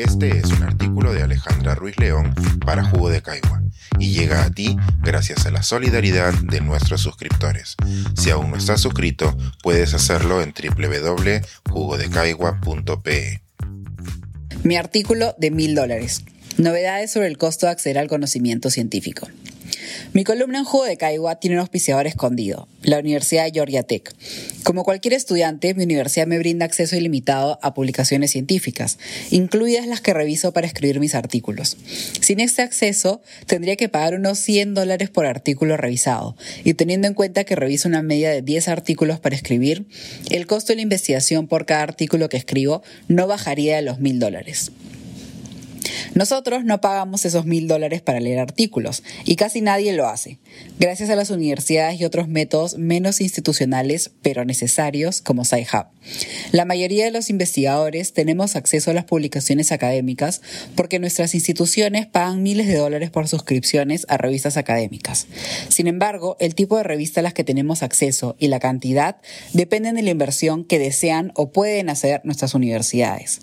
Este es un artículo de Alejandra Ruiz León para Jugo de Caigua y llega a ti gracias a la solidaridad de nuestros suscriptores. Si aún no estás suscrito, puedes hacerlo en www.jugodecaigua.pe. Mi artículo de mil dólares. Novedades sobre el costo de acceder al conocimiento científico. Mi columna en Juego de Caigua tiene un auspiciador escondido, la Universidad de Georgia Tech. Como cualquier estudiante, mi universidad me brinda acceso ilimitado a publicaciones científicas, incluidas las que reviso para escribir mis artículos. Sin este acceso, tendría que pagar unos 100 dólares por artículo revisado, y teniendo en cuenta que reviso una media de 10 artículos para escribir, el costo de la investigación por cada artículo que escribo no bajaría de los 1000 dólares. Nosotros no pagamos esos mil dólares para leer artículos y casi nadie lo hace, gracias a las universidades y otros métodos menos institucionales pero necesarios como SciHub. La mayoría de los investigadores tenemos acceso a las publicaciones académicas porque nuestras instituciones pagan miles de dólares por suscripciones a revistas académicas. Sin embargo, el tipo de revista a las que tenemos acceso y la cantidad dependen de la inversión que desean o pueden hacer nuestras universidades.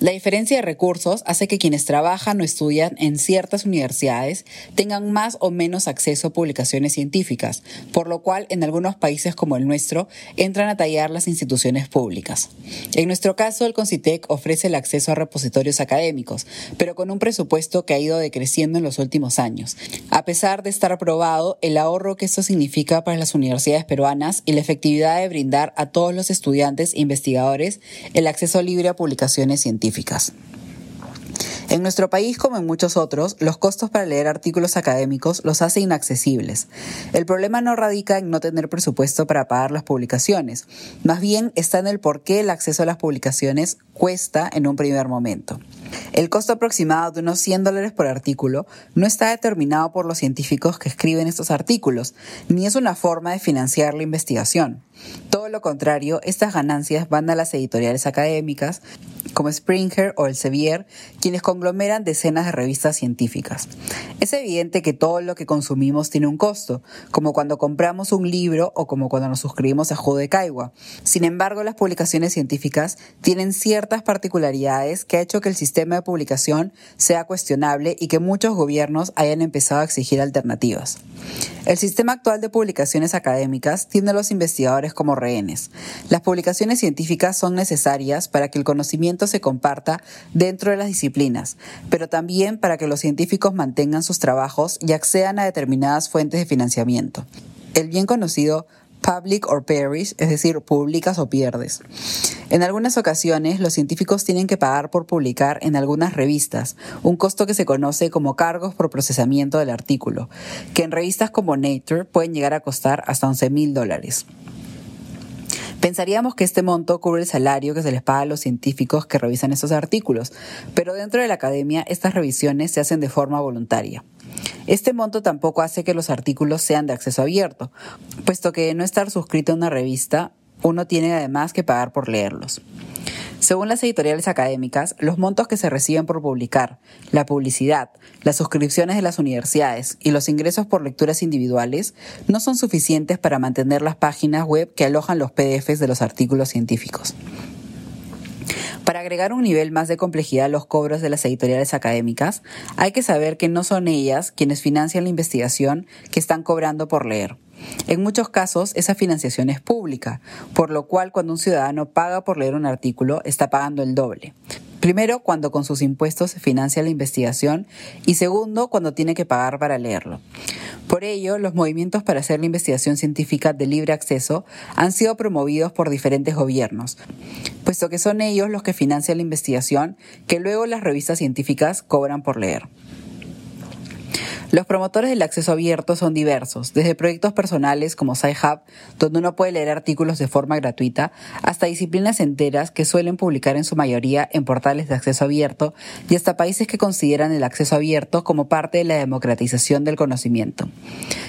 La diferencia de recursos hace que quienes trabajan o estudian en ciertas universidades tengan más o menos acceso a publicaciones científicas, por lo cual en algunos países como el nuestro entran a tallar las instituciones públicas. En nuestro caso, el Concitec ofrece el acceso a repositorios académicos, pero con un presupuesto que ha ido decreciendo en los últimos años. A pesar de estar aprobado, el ahorro que esto significa para las universidades peruanas y la efectividad de brindar a todos los estudiantes e investigadores el acceso libre a publicaciones científicas. En nuestro país, como en muchos otros, los costos para leer artículos académicos los hace inaccesibles. El problema no radica en no tener presupuesto para pagar las publicaciones, más bien está en el por qué el acceso a las publicaciones cuesta en un primer momento. El costo aproximado de unos 100 dólares por artículo no está determinado por los científicos que escriben estos artículos, ni es una forma de financiar la investigación. Todo lo contrario, estas ganancias van a las editoriales académicas, como Springer o Elsevier, quienes conglomeran decenas de revistas científicas. Es evidente que todo lo que consumimos tiene un costo, como cuando compramos un libro o como cuando nos suscribimos a Judo de Caigua. Sin embargo, las publicaciones científicas tienen ciertas particularidades que ha hecho que el sistema de publicación sea cuestionable y que muchos gobiernos hayan empezado a exigir alternativas. El sistema actual de publicaciones académicas tiene a los investigadores como rehenes. Las publicaciones científicas son necesarias para que el conocimiento se comparta dentro de las disciplinas, pero también para que los científicos mantengan sus trabajos y accedan a determinadas fuentes de financiamiento. El bien conocido public or perish, es decir, publicas o pierdes. En algunas ocasiones, los científicos tienen que pagar por publicar en algunas revistas, un costo que se conoce como cargos por procesamiento del artículo, que en revistas como Nature pueden llegar a costar hasta 11 mil dólares. Pensaríamos que este monto cubre el salario que se les paga a los científicos que revisan estos artículos, pero dentro de la academia estas revisiones se hacen de forma voluntaria. Este monto tampoco hace que los artículos sean de acceso abierto, puesto que no estar suscrito a una revista, uno tiene además que pagar por leerlos. Según las editoriales académicas, los montos que se reciben por publicar, la publicidad, las suscripciones de las universidades y los ingresos por lecturas individuales no son suficientes para mantener las páginas web que alojan los PDFs de los artículos científicos. Para agregar un nivel más de complejidad a los cobros de las editoriales académicas, hay que saber que no son ellas quienes financian la investigación que están cobrando por leer. En muchos casos, esa financiación es pública, por lo cual cuando un ciudadano paga por leer un artículo, está pagando el doble. Primero, cuando con sus impuestos se financia la investigación y segundo, cuando tiene que pagar para leerlo. Por ello, los movimientos para hacer la investigación científica de libre acceso han sido promovidos por diferentes gobiernos, puesto que son ellos los que financian la investigación que luego las revistas científicas cobran por leer. Los promotores del acceso abierto son diversos, desde proyectos personales como SciHub, donde uno puede leer artículos de forma gratuita, hasta disciplinas enteras que suelen publicar en su mayoría en portales de acceso abierto y hasta países que consideran el acceso abierto como parte de la democratización del conocimiento.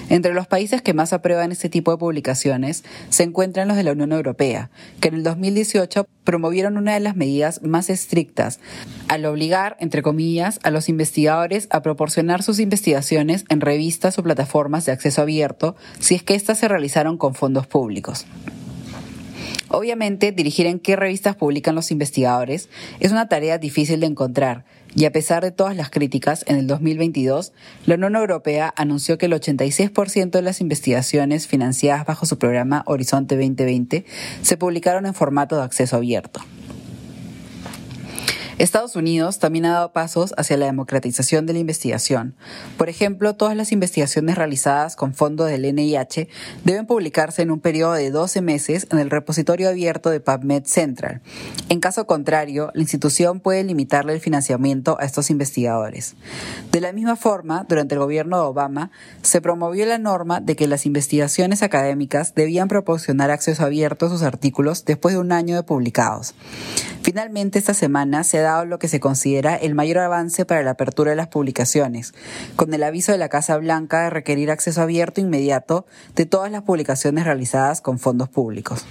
Entre los países que más aprueban este tipo de publicaciones se encuentran los de la Unión Europea, que en el 2018 promovieron una de las medidas más estrictas al obligar, entre comillas, a los investigadores a proporcionar sus investigaciones en revistas o plataformas de acceso abierto si es que éstas se realizaron con fondos públicos. Obviamente, dirigir en qué revistas publican los investigadores es una tarea difícil de encontrar, y a pesar de todas las críticas, en el 2022, la Unión Europea anunció que el 86% de las investigaciones financiadas bajo su programa Horizonte 2020 se publicaron en formato de acceso abierto. Estados Unidos también ha dado pasos hacia la democratización de la investigación. Por ejemplo, todas las investigaciones realizadas con fondos del NIH deben publicarse en un periodo de 12 meses en el repositorio abierto de PubMed Central. En caso contrario, la institución puede limitarle el financiamiento a estos investigadores. De la misma forma, durante el gobierno de Obama, se promovió la norma de que las investigaciones académicas debían proporcionar acceso abierto a sus artículos después de un año de publicados. Finalmente, esta semana se ha dado lo que se considera el mayor avance para la apertura de las publicaciones, con el aviso de la Casa Blanca de requerir acceso abierto inmediato de todas las publicaciones realizadas con fondos públicos.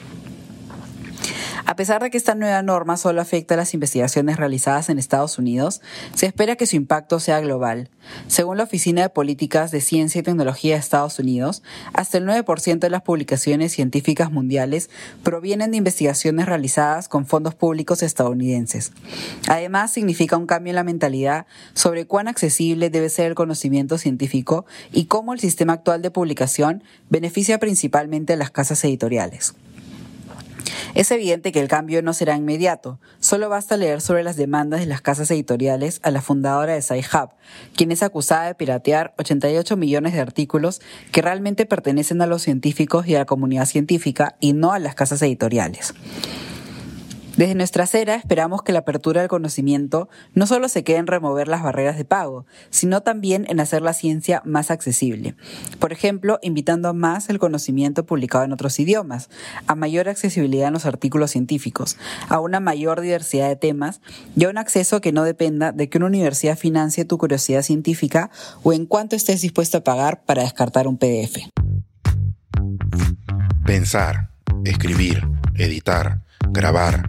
A pesar de que esta nueva norma solo afecta a las investigaciones realizadas en Estados Unidos, se espera que su impacto sea global. Según la Oficina de Políticas de Ciencia y Tecnología de Estados Unidos, hasta el 9% de las publicaciones científicas mundiales provienen de investigaciones realizadas con fondos públicos estadounidenses. Además, significa un cambio en la mentalidad sobre cuán accesible debe ser el conocimiento científico y cómo el sistema actual de publicación beneficia principalmente a las casas editoriales. Es evidente que el cambio no será inmediato, solo basta leer sobre las demandas de las casas editoriales a la fundadora de SciHub, quien es acusada de piratear 88 millones de artículos que realmente pertenecen a los científicos y a la comunidad científica y no a las casas editoriales. Desde nuestra acera esperamos que la apertura del conocimiento no solo se quede en remover las barreras de pago, sino también en hacer la ciencia más accesible. Por ejemplo, invitando a más el conocimiento publicado en otros idiomas, a mayor accesibilidad en los artículos científicos, a una mayor diversidad de temas y a un acceso que no dependa de que una universidad financie tu curiosidad científica o en cuánto estés dispuesto a pagar para descartar un PDF. Pensar, escribir, editar, grabar,